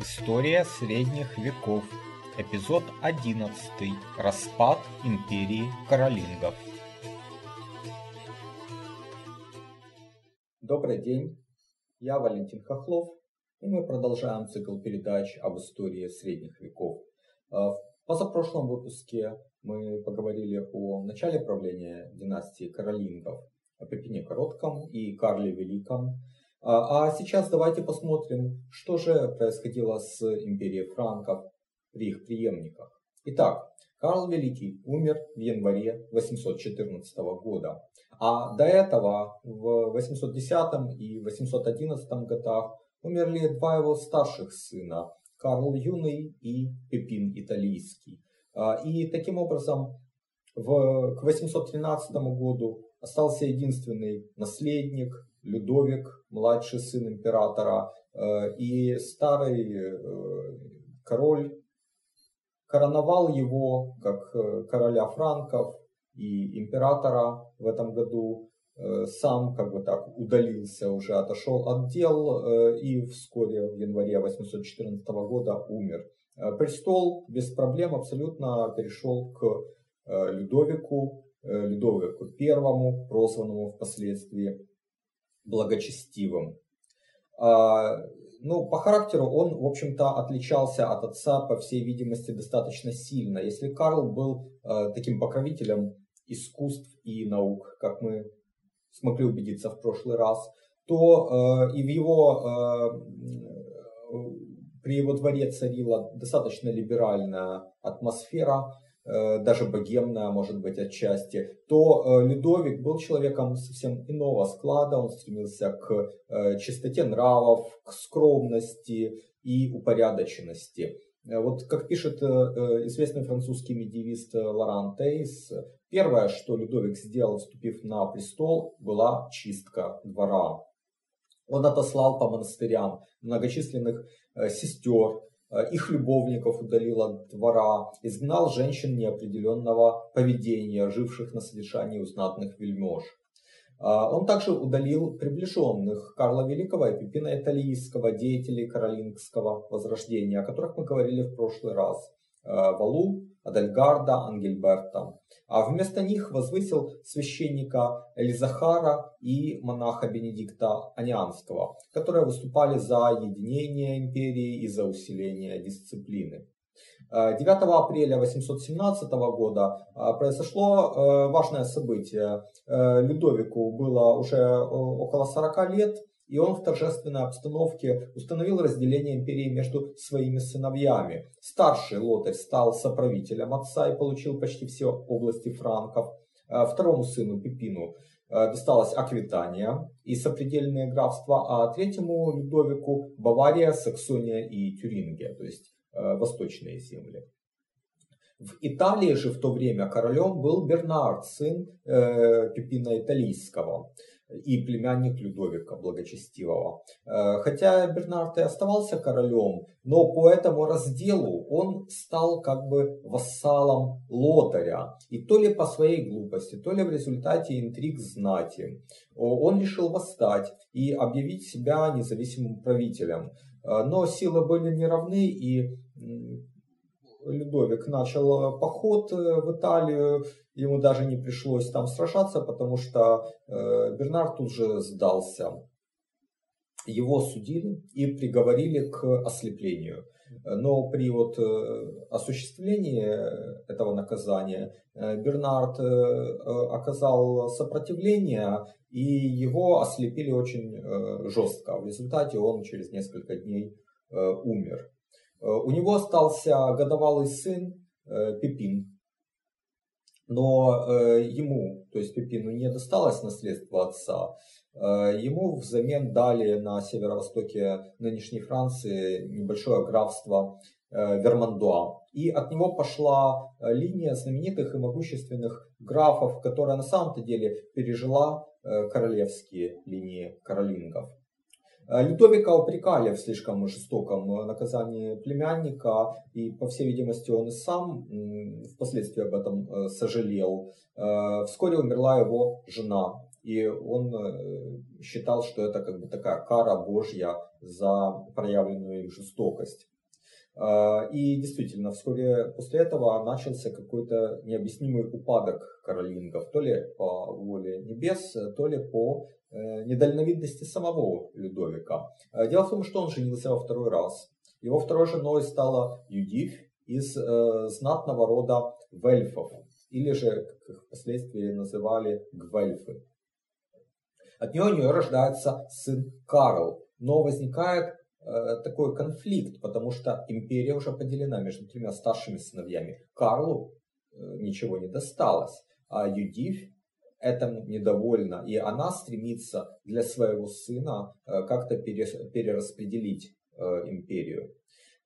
История средних веков. Эпизод 11. Распад империи каролингов. Добрый день, я Валентин Хохлов, и мы продолжаем цикл передач об истории средних веков. А, в позапрошлом выпуске мы поговорили о начале правления династии каролингов, о Пепине Коротком и Карле Великом, а, а сейчас давайте посмотрим, что же происходило с империей франков при их преемниках. Итак, Карл Великий умер в январе 814 года, а до этого в 810 и 811 годах умерли два его старших сына, Карл Юный и Пепин Италийский. А, и таким образом в, к 813 году остался единственный наследник Людовик, младший сын императора, э, и старый э, король короновал его как э, короля франков и императора в этом году. Сам как бы так удалился, уже отошел от дел и вскоре в январе 814 года умер. Престол без проблем абсолютно перешел к Людовику, Людовику I, прозванному впоследствии благочестивым. А, ну, по характеру он, в общем-то, отличался от отца, по всей видимости, достаточно сильно. Если Карл был э, таким покровителем искусств и наук, как мы смогли убедиться в прошлый раз, то э, и в его, э, при его дворе царила достаточно либеральная атмосфера, даже богемная, может быть, отчасти, то э, Людовик был человеком совсем иного склада, он стремился к э, чистоте нравов, к скромности и упорядоченности. Вот как пишет известный французский медиевист Лоран Тейс, первое, что Людовик сделал, вступив на престол, была чистка двора. Он отослал по монастырям многочисленных сестер, Э, их любовников удалил от двора, изгнал женщин неопределенного поведения, живших на содержании у знатных вельмож. Э, он также удалил приближенных Карла Великого и Пипина Италийского, деятелей каролингского возрождения, о которых мы говорили в прошлый раз. Э, Валу, Адальгарда, Ангельберта. А вместо них возвысил священника Элизахара и монаха Бенедикта Анианского, которые выступали за единение империи и за усиление дисциплины. 9 апреля 817 года а, произошло э, важное событие. Э, Людовику было уже э, около 40 лет, и он в торжественной обстановке установил разделение империи между своими сыновьями. Старший Лотарь стал соправителем отца и получил почти все области франков. А второму сыну Пипину э, досталась Аквитания и сопредельные графства, а третьему Людовику Бавария, Саксония и Тюрингия, то есть э, восточные земли. В Италии же в то время королем был Бернард, сын э, Пипина Италийского и племянник Людовика Благочестивого. Э, хотя Бернард и оставался королем, но по этому разделу он стал как бы вассалом Лотаря. И то ли по своей глупости, то ли в результате интриг знати, он решил восстать и объявить себя независимым правителем. Э, но силы были неравны, и Людовик начал э, поход в Италию, ему даже не пришлось там сражаться, потому что э, Бернард тут же сдался. Его судили и приговорили к ослеплению. Но при вот э, осуществлении этого наказания э, Бернард оказал сопротивление и его ослепили очень жестко. В результате он через несколько дней умер. У него остался годовалый сын Пипин, но э, ему, то есть Пепину, не досталось наследство отца. Э, ему взамен дали на северо-востоке нынешней Франции небольшое графство э, Вермандуа. И от него пошла э, линия знаменитых и могущественных графов, которая на самом-то деле пережила э, королевские линии каролингов. Э, Людовика упрекали в слишком жестоком э, наказании племянника, и, по всей видимости, он и сам впоследствии об этом э, сожалел. Вскоре умерла его жена, и он считал, что это как бы такая кара Божья за проявленную им жестокость. И действительно, вскоре после этого начался какой-то необъяснимый упадок каролингов, то ли по воле небес, то ли по недальновидности самого Людовика. Дело в том, что он женился во второй раз. Его второй женой стала Юдив из знатного рода Вельфов, или же, как их впоследствии называли, Гвельфы. От нее у нее рождается сын Карл, но возникает э, такой конфликт, потому что империя уже поделена между тремя старшими сыновьями. Карлу э, ничего не досталось, а Юдив этому недовольна, и она стремится для своего сына э, как-то перераспределить э, империю.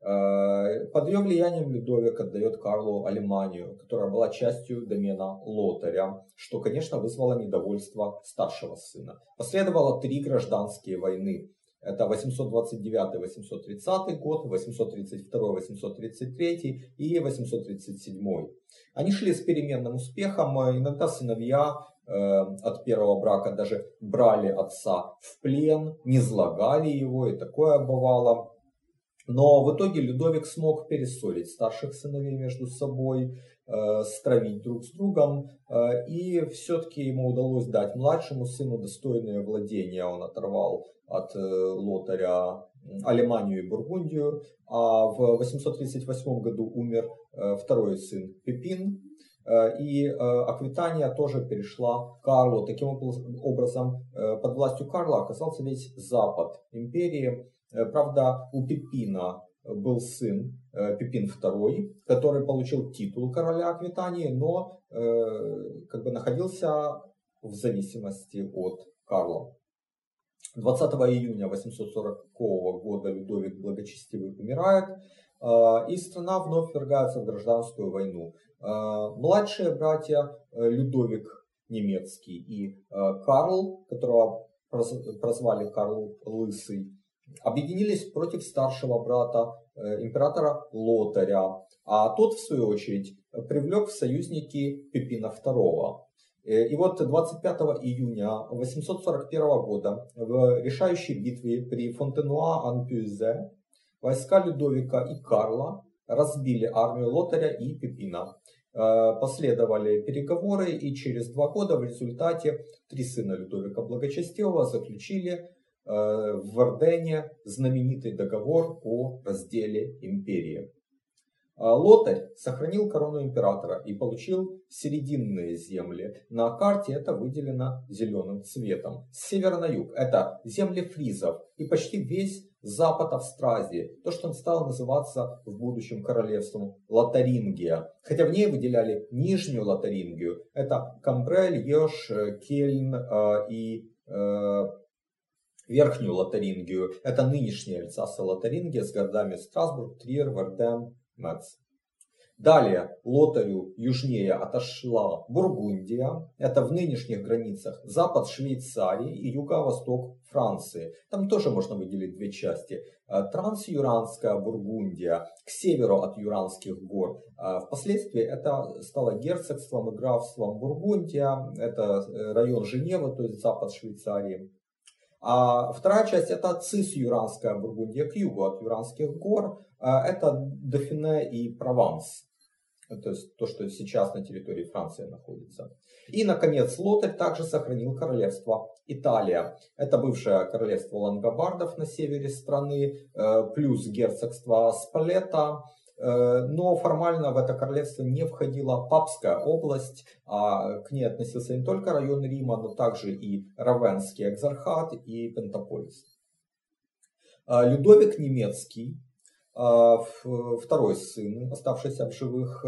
Э, под ее влиянием Людовик отдает Карлу Алеманию, которая была частью домена Лотаря, что, конечно, вызвало недовольство старшего сына. Последовало три гражданские войны. Это 829-830 год, 832-833 и 837. Они шли с переменным успехом. Иногда сыновья от первого брака даже брали отца в плен, не злагали его, и такое бывало. Но в итоге Людовик смог перессорить старших сыновей между собой, э, стравить друг с другом, э, и все-таки ему удалось дать младшему сыну достойное владение. Он оторвал от э, лотаря Алеманию и Бургундию, а в 838 году умер э, второй сын Пепин, э, и э, Аквитания тоже перешла к Карлу. Таким образом, э, под властью Карла оказался весь запад империи, Э, правда, у Пипина был сын э, Пипин II, который получил титул короля Аквитании, но э, как бы находился в зависимости от Карла. 20 июня 840 года Людовик Благочестивый умирает, и страна вновь ввергается в гражданскую войну. Младшие братья Людовик немецкий и Карл, которого прозвали Карл Лысый, объединились против старшего брата э, императора Лотаря, а тот, в свою очередь, привлек в союзники Пепина II. Э, и вот 25 июня 841 года в решающей битве при Фонтенуа-Анпюзе войска Людовика и Карла разбили армию Лотаря и Пепина. Э, последовали переговоры, и через два года в результате три сына Людовика Благочестивого заключили Э, в Вардене знаменитый договор о разделе империи. А Лотарь сохранил корону императора и получил серединные земли. На карте это выделено зеленым цветом. С севера на юг это земли фризов и почти весь запад Австразии, то, что он стал называться в будущем королевством Лотарингия. Хотя в ней выделяли Нижнюю Лотарингию. Это Камбрель, Йош, Кельн э, и э, Верхнюю Лотарингию. Это нынешняя Альсаса-Лотарингия с городами Страсбург, Триер, Верден, Мец. Далее Лотарю южнее отошла Бургундия, это в нынешних границах запад Швейцарии и юго-восток Франции. Там тоже можно выделить две части. Э, Трансюранская Бургундия к северу от Юранских гор. Э, впоследствии это стало герцогством и графством Бургундия, это э, район Женевы, то есть запад Швейцарии. А вторая часть это цис-юранская Бургундия к югу от Юранских гор. А, это Дофине и Прованс. То есть то, что сейчас на территории Франции находится. И, наконец, Лотарь также сохранил королевство Италия. Это бывшее королевство лангобардов на севере страны, э, плюс герцогство Спалета, Э, но формально в это королевство не входила папская область, а к ней относился не только район Рима, но также и Равенский экзархат и Пентаполис. Э, Людовик Немецкий, второй сын, оставшийся в живых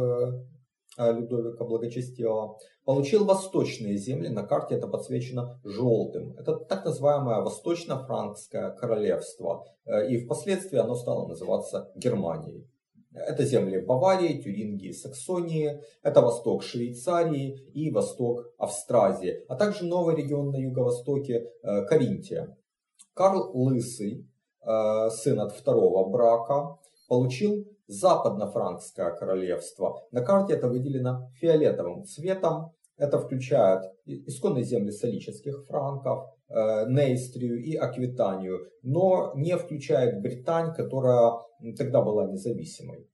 Людовика Благочестивого, получил восточные земли, на карте это подсвечено желтым. Это так называемое Восточно-Франкское королевство, и впоследствии оно стало называться Германией. Это земли Баварии, Тюрингии, Саксонии, это восток Швейцарии и восток Австразии, а также новый регион на юго-востоке э, Каринтия. Карл Лысый, э, сын от второго брака, получил западно-франкское королевство. На карте это выделено фиолетовым цветом. Это включает исконные земли солических франков, э, Нейстрию и Аквитанию, но не включает Британь, которая тогда была независимой.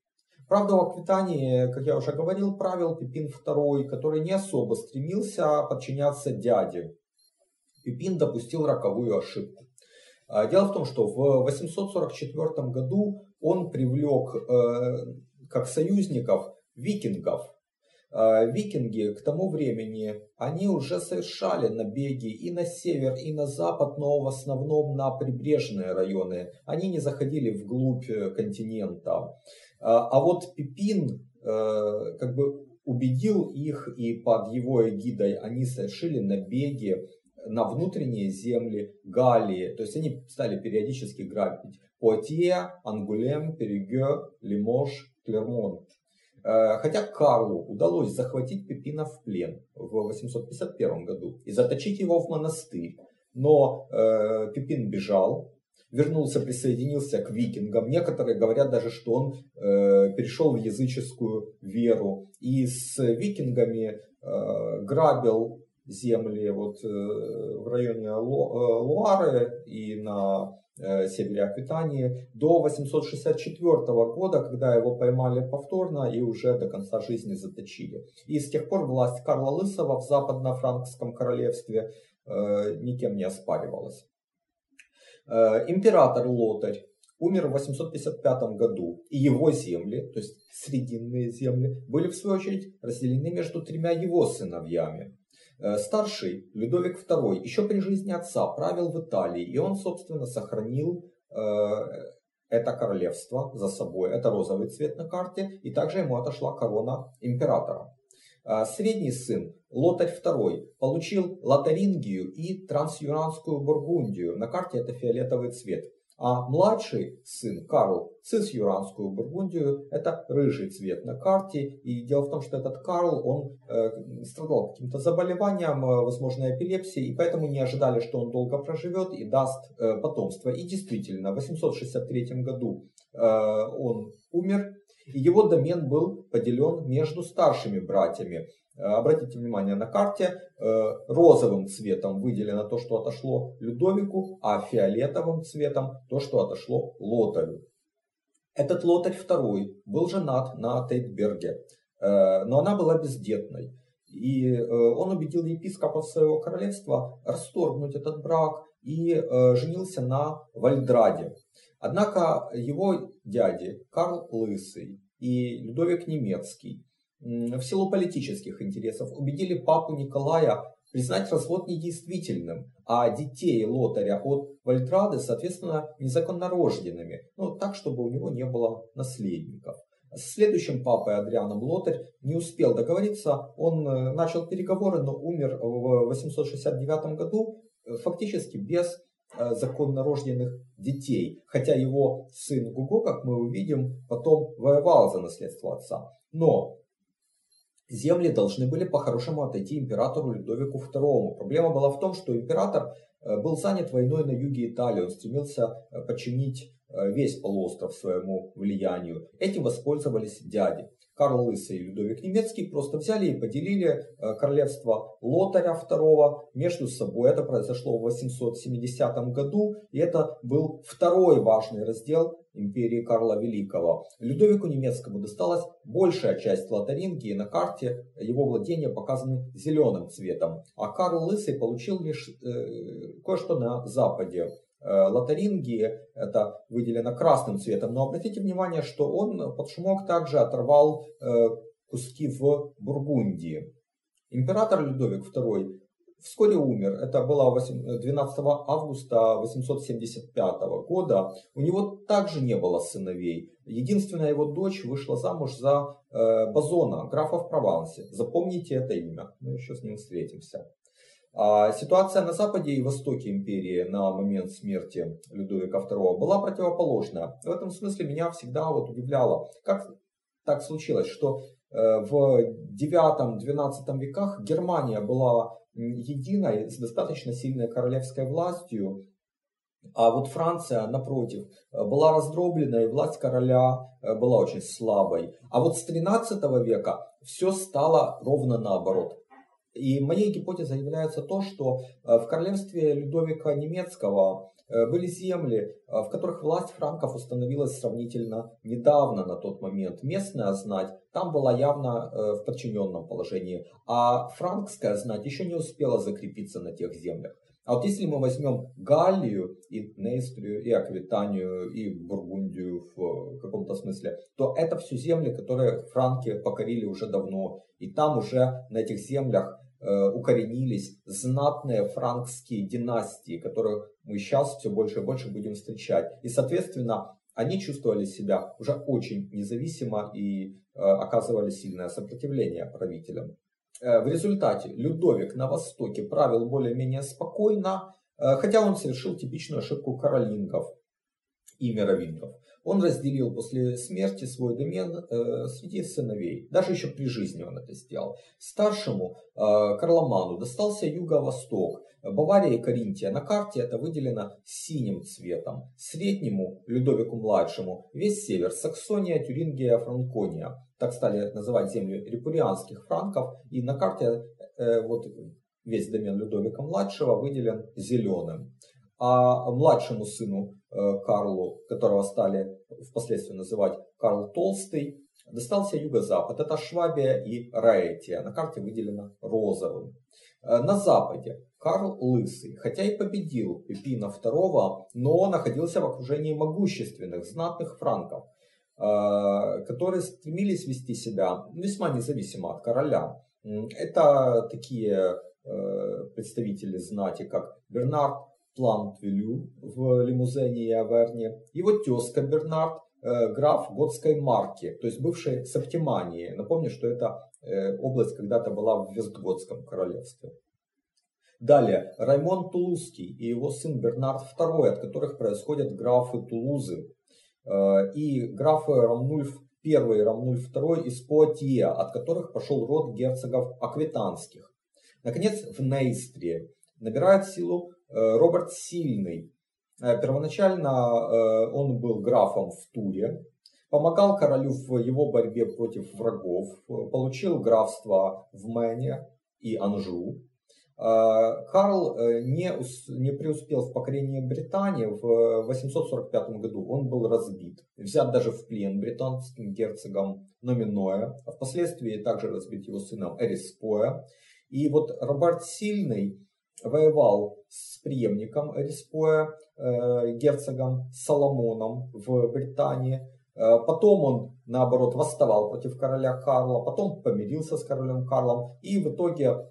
Правда, в Аквитании, как я уже говорил, правил Пипин II, который не особо стремился подчиняться дяде. Пипин допустил роковую ошибку. А, дело в том, что в 844 году он привлек э, как союзников викингов. А, викинги к тому времени, они уже совершали набеги и на север, и на запад, но в основном на прибрежные районы. Они не заходили вглубь э, континента. А, а вот Пипин э, как бы убедил их, и под его эгидой они совершили набеги на внутренние земли Галлии. То есть они стали периодически грабить Пуатье, Ангулем, Переге, Лимож, Клермон. Э, хотя Карлу удалось захватить Пипина в плен в 851 году и заточить его в монастырь. Но э, Пипин бежал, вернулся, присоединился к викингам. Некоторые говорят даже, что он э, перешел в языческую веру. И с викингами э, грабил земли вот, э, в районе э, Луары и на э, севере Аквитании до 864 года, когда его поймали повторно и уже до конца жизни заточили. И с тех пор власть Карла Лысого в западно-франкском королевстве никем не оспаривалась. Император Лотарь умер в 855 году, и его земли, то есть срединные земли, были в свою очередь разделены между тремя его сыновьями. Э, старший, Людовик II, еще при жизни отца правил в Италии, и он, собственно, сохранил э, это королевство за собой. Это розовый цвет на карте, и также ему отошла корона императора. Средний сын, Лотарь II, получил Лотарингию и Трансюранскую Бургундию. На карте это фиолетовый цвет. А младший сын Карл Цисюранскую Бургундию это рыжий цвет на карте. И дело в том, что этот Карл, он э, страдал каким-то заболеванием, э, возможно, эпилепсией, и поэтому не ожидали, что он долго проживет и даст э, потомство. И действительно, в 863 году э, он умер, и его домен был поделен между старшими братьями. Э, обратите внимание на карте, э, розовым цветом выделено то, что отошло Людовику, а фиолетовым цветом то, что отошло Лотарю. Этот Лотарь II был женат на Тейтберге, э, но она была бездетной. И он убедил епископов своего королевства расторгнуть этот брак и женился на Вальдраде. Однако его дяди Карл Лысый и Людовик Немецкий в силу политических интересов убедили папу Николая признать развод недействительным, а детей лотаря от Вальтрады, соответственно, незаконнорожденными, ну, так, чтобы у него не было наследников. С следующим папой Адрианом Лотарь не успел договориться, он э, начал переговоры, но умер в 869 году э, фактически без э, законнорожденных детей, хотя его сын Гуго, как мы увидим, потом воевал за наследство отца. Но земли должны были по-хорошему отойти императору Людовику II. Проблема была в том, что император э, был занят войной на юге Италии, он стремился э, подчинить э, весь полуостров своему влиянию. Этим воспользовались дяди. Карл Лысый и Людовик Немецкий просто взяли и поделили королевство Лотаря II между собой. Это произошло в 870 году, и это был второй важный раздел империи Карла Великого. Людовику Немецкому досталась большая часть Лотарингии, на карте его владения показаны зеленым цветом, а Карл Лысый получил лишь э, кое-что на западе. Э, Лотарингии это выделено красным цветом, но обратите внимание, что он под шумок также оторвал э, куски в Бургундии. Император Людовик II вскоре умер. Это было 12 августа 875 года. У него также не было сыновей. Единственная его дочь вышла замуж за э, Базона, графа в Провансе. Запомните это имя, мы еще с ним встретимся. А ситуация на западе и востоке империи на момент смерти Людовика II была противоположная. В этом смысле меня всегда вот удивляло, как так случилось, что э, в 9-12 веках Германия была единой, с достаточно сильной королевской властью, а вот Франция, напротив, была раздроблена, и власть короля э, была очень слабой. А вот с 13 века все стало ровно наоборот. И моей гипотезой является то, что в королевстве Людовика Немецкого были земли, в которых власть франков установилась сравнительно недавно на тот момент. Местная знать там была явно в подчиненном положении, а франкская знать еще не успела закрепиться на тех землях. А вот если мы возьмем Галлию и Нейстрию, и Аквитанию, и Бургундию в каком-то смысле, то это все земли, которые франки покорили уже давно. И там уже на этих землях э, укоренились знатные франкские династии, которых мы сейчас все больше и больше будем встречать. И, соответственно, они чувствовали себя уже очень независимо и э, оказывали сильное сопротивление правителям. Э, в результате Людовик на Востоке правил более-менее спокойно, э, хотя он совершил типичную ошибку каролингов и мировингов. Он разделил после смерти свой домен э, среди сыновей. Даже еще при жизни он это сделал. Старшему э, Карломану достался юго-восток. Бавария и Каринтия. На карте это выделено синим цветом. Среднему, Людовику-младшему, весь север. Саксония, Тюрингия, Франкония. Так стали называть землю репурианских франков. И на карте э, вот весь домен Людовика-младшего выделен зеленым а младшему сыну э, Карлу, которого стали впоследствии называть Карл Толстый, достался юго-запад. Это Швабия и Раэтия. На карте выделено розовым. Э, на западе Карл Лысый, хотя и победил Пипина II, но находился в окружении могущественных, знатных франков, э, которые стремились вести себя весьма независимо от короля. Это такие представители знати, как Бернард Плантвилю в Лимузене и Аверне. Его тезка Бернард, э, граф Готской марки, то есть бывшей Септимании. Напомню, что эта э, область когда-то была в Вестготском королевстве. Далее, Раймон Тулузский и его сын Бернард II, от которых происходят графы Тулузы. Э, и графы Рамнульф I и Рамнульф II из Пуатье, от которых пошел род герцогов аквитанских. Наконец, в Нейстре набирает силу Роберт Сильный. Э, первоначально э, он был графом в Туре, помогал королю в его борьбе против врагов, получил графство в Мэне и Анжу. Карл не, не преуспел в покорении Британии в 845 году. Он был разбит, взят даже в плен британским герцогом Номиноя, а впоследствии также разбит его сыном Эриспоя. И вот Роберт Сильный воевал с преемником Эриспоя, э, герцогом Соломоном в Британии. Э, потом он, наоборот, восставал против короля Карла, потом помирился с королем Карлом. И в итоге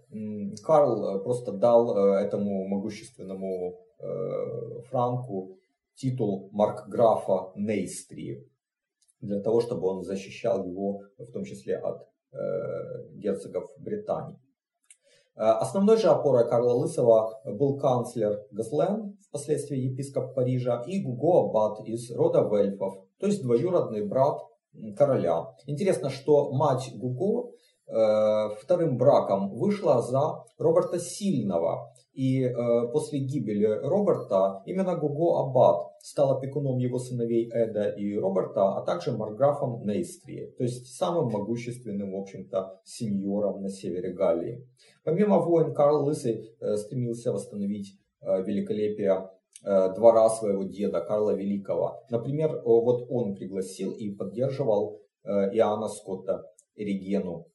Карл просто дал э, этому могущественному Франку титул маркграфа Нейстрии, для того, чтобы он защищал его, в том числе от герцогов Британии. Э, основной же опорой Карла Лысого был канцлер Газлен, впоследствии епископ Парижа, и Гуго Аббат из рода Вельфов, то есть двоюродный брат короля. Интересно, что мать Гуго э, вторым браком вышла за Роберта Сильного. И э, после гибели Роберта именно Гуго Аббат стал опекуном его сыновей Эда и Роберта, а также марграфом Нейстрии, то есть самым могущественным, в общем-то, сеньором на севере Галлии. Помимо войн, Карл Лысый э, стремился восстановить э, великолепие э, двора своего деда Карла Великого. Например, вот он пригласил и поддерживал Иоанна Скотта Эригену,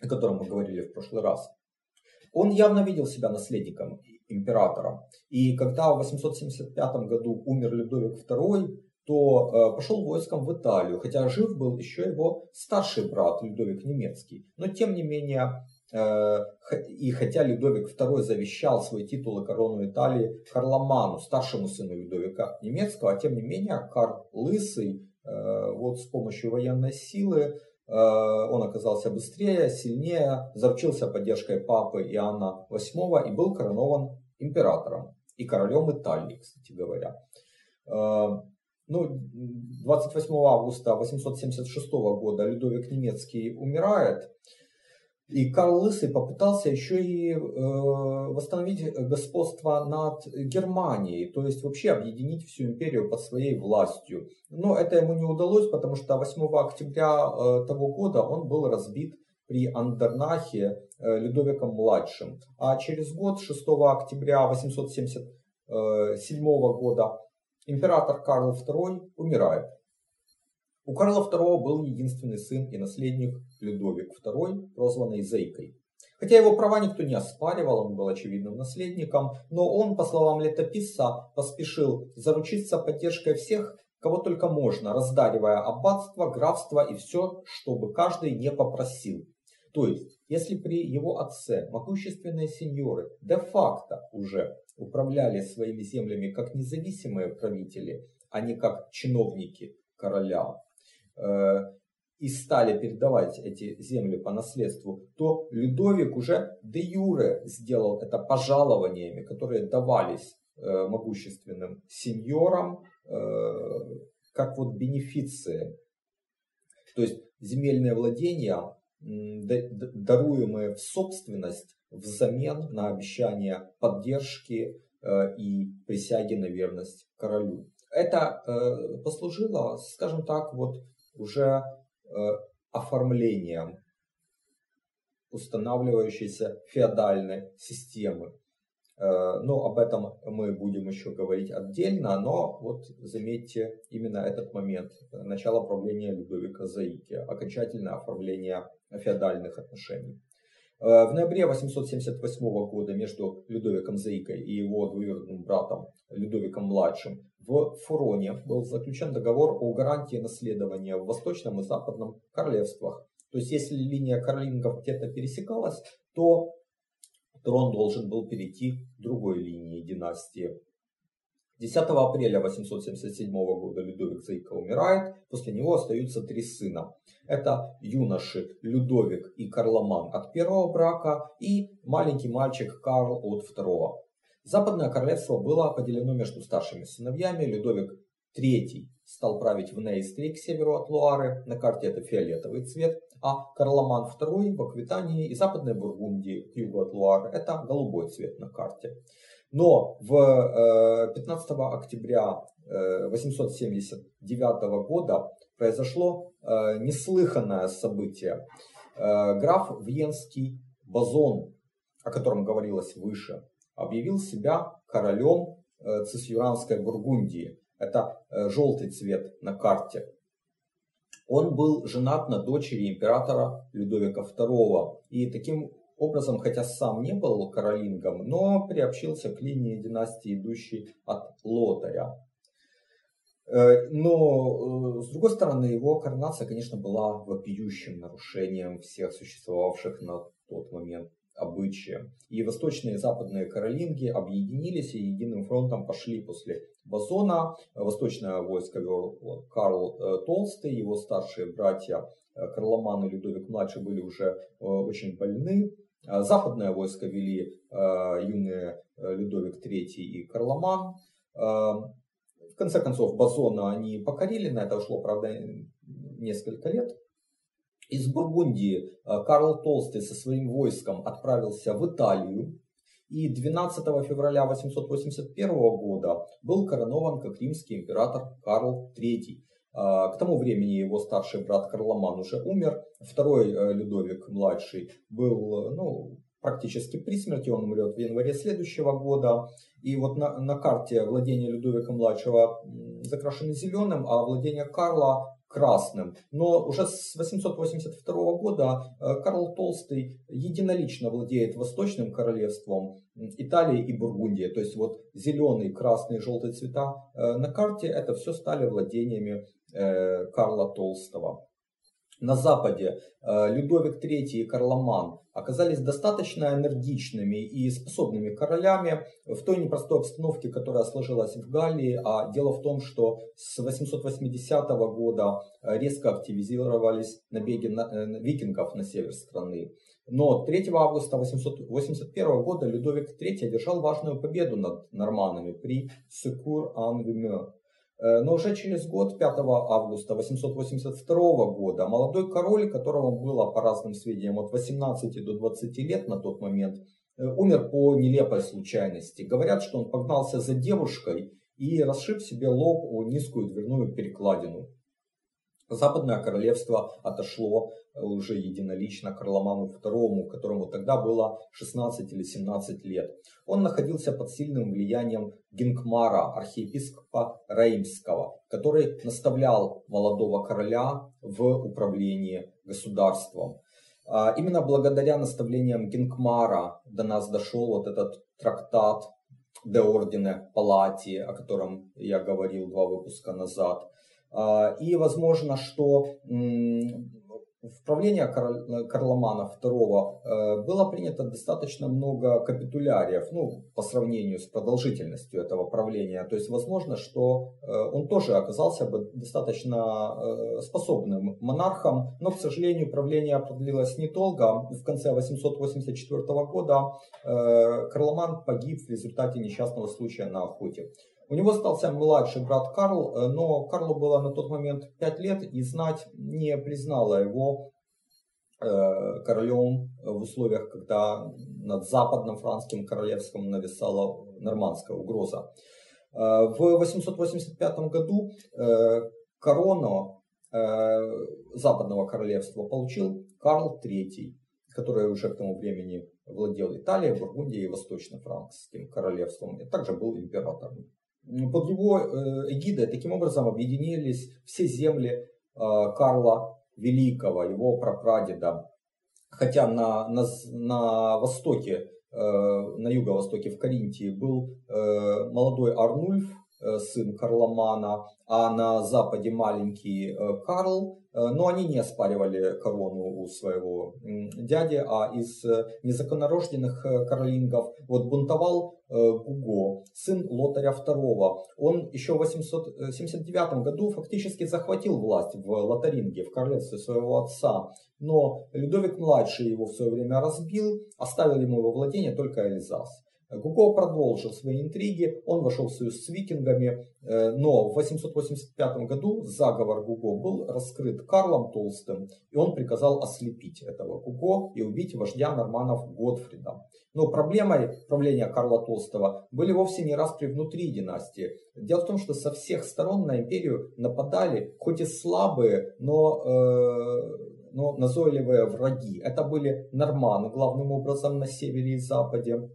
о котором мы говорили в прошлый раз. Он явно видел себя наследником императора. И когда в 875 году умер Людовик II, то пошел войском в Италию, хотя жив был еще его старший брат Людовик Немецкий. Но тем не менее Э, и хотя Людовик II завещал свой титул и корону Италии Карломану, старшему сыну Людовика немецкого, а тем не менее Карл Лысый, э, вот с помощью военной силы, э, он оказался быстрее, сильнее, заручился поддержкой папы Иоанна VIII и был коронован императором и королем Италии, кстати говоря. Ну, 28 августа 876 года Людовик Немецкий умирает, и Карл Лысый попытался еще и э, восстановить господство над Германией, то есть вообще объединить всю империю под своей властью. Но это ему не удалось, потому что 8 октября э, того года он был разбит при Андернахе э, Людовиком-младшим. А через год, 6 октября 877 года, император Карл II умирает. У Карла II был единственный сын и наследник Людовик II, прозванный Зейкой. Хотя его права никто не оспаривал, он был очевидным наследником, но он, по словам летописца, поспешил заручиться поддержкой всех, кого только можно, раздаривая аббатство, графство и все, чтобы каждый не попросил. То есть, если при его отце могущественные сеньоры де-факто уже управляли своими землями как независимые правители, а не как чиновники короля, э, и стали передавать эти земли по наследству, то Людовик уже де юре сделал это пожалованиями, которые давались э, могущественным сеньорам, э, как вот бенефиции. То есть земельные владения, даруемые в собственность взамен на обещание поддержки э, и присяги на верность королю. Это э, послужило, скажем так, вот уже Э, оформлением устанавливающейся феодальной системы. Но об этом мы будем еще говорить отдельно, но вот заметьте именно этот момент, начало правления Людовика Заики, окончательное оформление феодальных отношений. Э, в ноябре 878 года между Людовиком Заикой и его двоюродным братом Людовиком Младшим в Фуроне был заключен договор о гарантии наследования в Восточном и Западном королевствах. То есть, если линия карлингов где-то пересекалась, то трон должен был перейти к другой линии династии. 10 апреля 877 года Людовик Заика умирает, после него остаются три сына. Это юноши Людовик и Карломан от первого брака и маленький мальчик Карл от второго. Западное королевство было поделено между старшими сыновьями. Людовик III стал править в Нейстре к северу от Луары, на карте это фиолетовый цвет, а Карломан II в Аквитании и Западной Бургундии к югу от Луары это голубой цвет на карте. Но в 15 э, октября 879 э, года произошло э, неслыханное событие. Граф Венский Базон, о котором говорилось выше, объявил себя королем Цисюранской Бургундии. Это желтый цвет на карте. Он был женат на дочери императора Людовика II. И таким образом, хотя сам не был королингом, но приобщился к линии династии, идущей от Лотаря. Э, но, с другой стороны, его коронация, конечно, была вопиющим нарушением всех существовавших на тот момент обычаям. И восточные и западные каролинги объединились и единым фронтом пошли после Базона. Восточное войско вел Карл э, Толстый, его старшие братья э, Карломан и Людовик-младший были уже э, очень больны. Западное войско вели юные Людовик III и Карломан. В конце концов, Базона они покорили, на это ушло, правда, несколько лет. Из Бургундии э, Карл Толстый со своим войском отправился в Италию и 12 февраля 881 года был коронован как римский император Карл III. Э, к тому времени его старший брат Карломан уже умер, второй э, Людовик младший был ну, практически при смерти, он умрет в январе следующего года. И вот на, на карте владения Людовика младшего закрашены зеленым, а владения Карла красным. Но уже с 882 года э, Карл Толстый единолично владеет Восточным королевством, Италии и Бургундии. То есть вот зеленый, красный, желтый цвета э, на карте это все стали владениями Карла Толстого на Западе э, Людовик III и Карломан оказались достаточно энергичными и способными королями в той непростой обстановке, которая сложилась в Галлии. А дело в том, что с 880 года э, резко активизировались набеги на, э, викингов на север страны. Но 3 августа 881 года Людовик III одержал важную победу над норманами при Секур-ан-Вимё. Э, но уже через год, 5 августа 882 года, молодой король, которого было, по разным сведениям, от 18 до 20 лет на тот момент, э, умер по нелепой случайности. Говорят, что он погнался за девушкой и расшиб себе лоб о низкую дверную перекладину. Западное королевство отошло уже единолично Карломану II, которому тогда было 16 или 17 лет. Он находился под сильным влиянием Гинкмара, архиепископа Реймского, который наставлял молодого короля в управлении государством. А, именно благодаря наставлениям Гинкмара до нас дошел вот этот трактат Де Ордене Палати, о котором я говорил два выпуска назад. А, и возможно, что в правление Карломана II э, было принято достаточно много капитуляриев, ну, по сравнению с продолжительностью этого правления. То есть, возможно, что э, он тоже оказался бы достаточно э, способным монархом, но, к сожалению, правление продлилось недолго. В конце 884 года Карломан погиб в результате несчастного случая на охоте. У него остался младший брат Карл, э, но Карлу было на тот момент 5 лет, и знать не признала его э, королем в условиях, когда над западным французским королевством нависала нормандская угроза. Э, в 885 году корону западного королевства получил Карл III, который уже к тому времени владел Италией, Бургундией и Восточно-Франкским королевством, и также был императором под его э, эгидой таким образом объединились все земли э, Карла Великого, его прапрадеда. Хотя на, на, на востоке, э, на юго-востоке в Каринтии был молодой Арнульф, сын Карломана, а на западе маленький Карл, Э, но они не оспаривали корону у своего дяди, а из э, незаконнорожденных э, каролингов вот бунтовал Гуго, сын Лотаря II. Он еще в 879 году фактически захватил власть в Лотаринге, в королевстве своего отца. Но Людовик-младший его в свое время разбил, оставил ему во владение только Эльзас. Гуго продолжил свои интриги, он вошел в союз с викингами, э, но в 885 году заговор Гуго был раскрыт Карлом Толстым, и он приказал ослепить этого Гуго и убить вождя норманов Готфрида. Но проблемой правления Карла Толстого были вовсе не распри внутри династии. Дело в том, что со всех сторон на империю нападали, хоть и слабые, но, э, но назойливые враги. Это были норманы, главным образом на севере и западе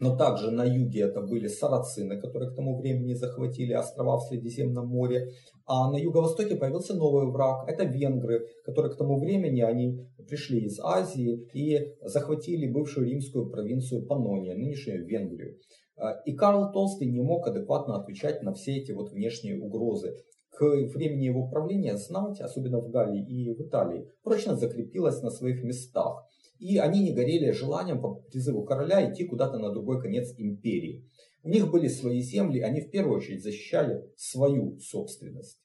но также на юге это были сарацины, которые к тому времени захватили острова в Средиземном море. А на юго-востоке появился новый враг, это венгры, которые к тому времени они пришли из Азии и захватили бывшую римскую провинцию Паннония, нынешнюю Венгрию. А, и Карл Толстый не мог адекватно отвечать на все эти вот внешние угрозы. К времени его правления знать, особенно в Галлии и в Италии, прочно закрепилась на своих местах. И они не горели желанием по призыву короля идти куда-то на другой конец империи. У них были свои земли, они в первую очередь защищали свою собственность.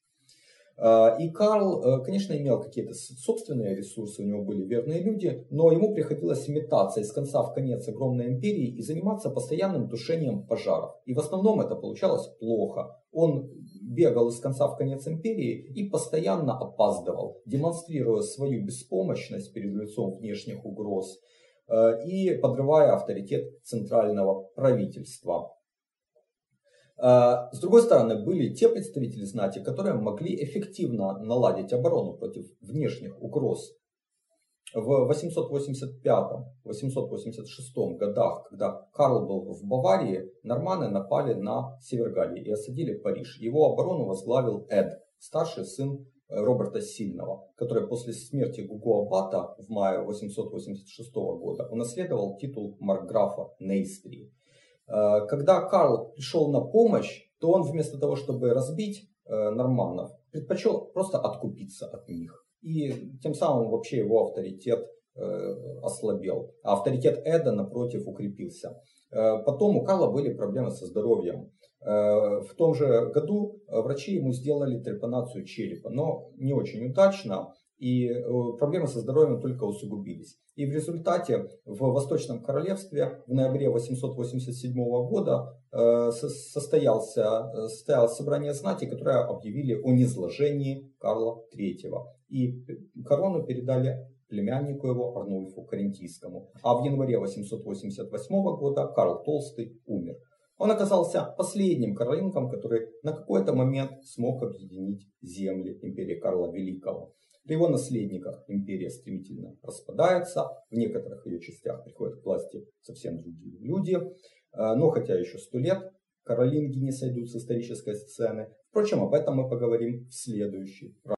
А, и Карл, э, конечно, имел какие-то собственные ресурсы, у него были верные люди, но ему приходилось метаться из конца в конец огромной империи и заниматься постоянным тушением пожаров. И в основном это получалось плохо. Он бегал из конца в конец империи и постоянно опаздывал, демонстрируя свою беспомощность перед лицом внешних угроз э, и подрывая авторитет центрального правительства. Э, с другой стороны, были те представители знати, которые могли эффективно наладить оборону против внешних угроз. В 885-886 годах, когда Карл был в Баварии, норманы напали на Север Галлии и осадили Париж. Его оборону возглавил Эд, старший сын Роберта Сильного, который после смерти Гуго Аббата в мае 886 года унаследовал титул маркграфа Нейстрии. Э, когда Карл пришел на помощь, то он вместо того, чтобы разбить э, норманов, предпочел просто откупиться от них. И тем самым вообще его авторитет э, ослабел. А авторитет Эда, напротив, укрепился. Потом у Карла были проблемы со здоровьем. В том же году врачи ему сделали трепанацию черепа, но не очень удачно и э, проблемы со здоровьем только усугубились. И в результате в Восточном Королевстве в ноябре 887 года э, состоялся, э, состоялось собрание знати, которое объявили о низложении Карла III. И корону передали племяннику его Арнульфу Карентийскому. А в январе 888 года Карл Толстый умер. Он оказался последним каролингом, который на какой-то момент смог объединить земли империи Карла Великого. При его наследниках империя стремительно распадается, в некоторых ее частях приходят к власти совсем другие люди. Э, но хотя еще сто лет каролинги не сойдут с исторической сцены. Впрочем, об этом мы поговорим в следующий раз.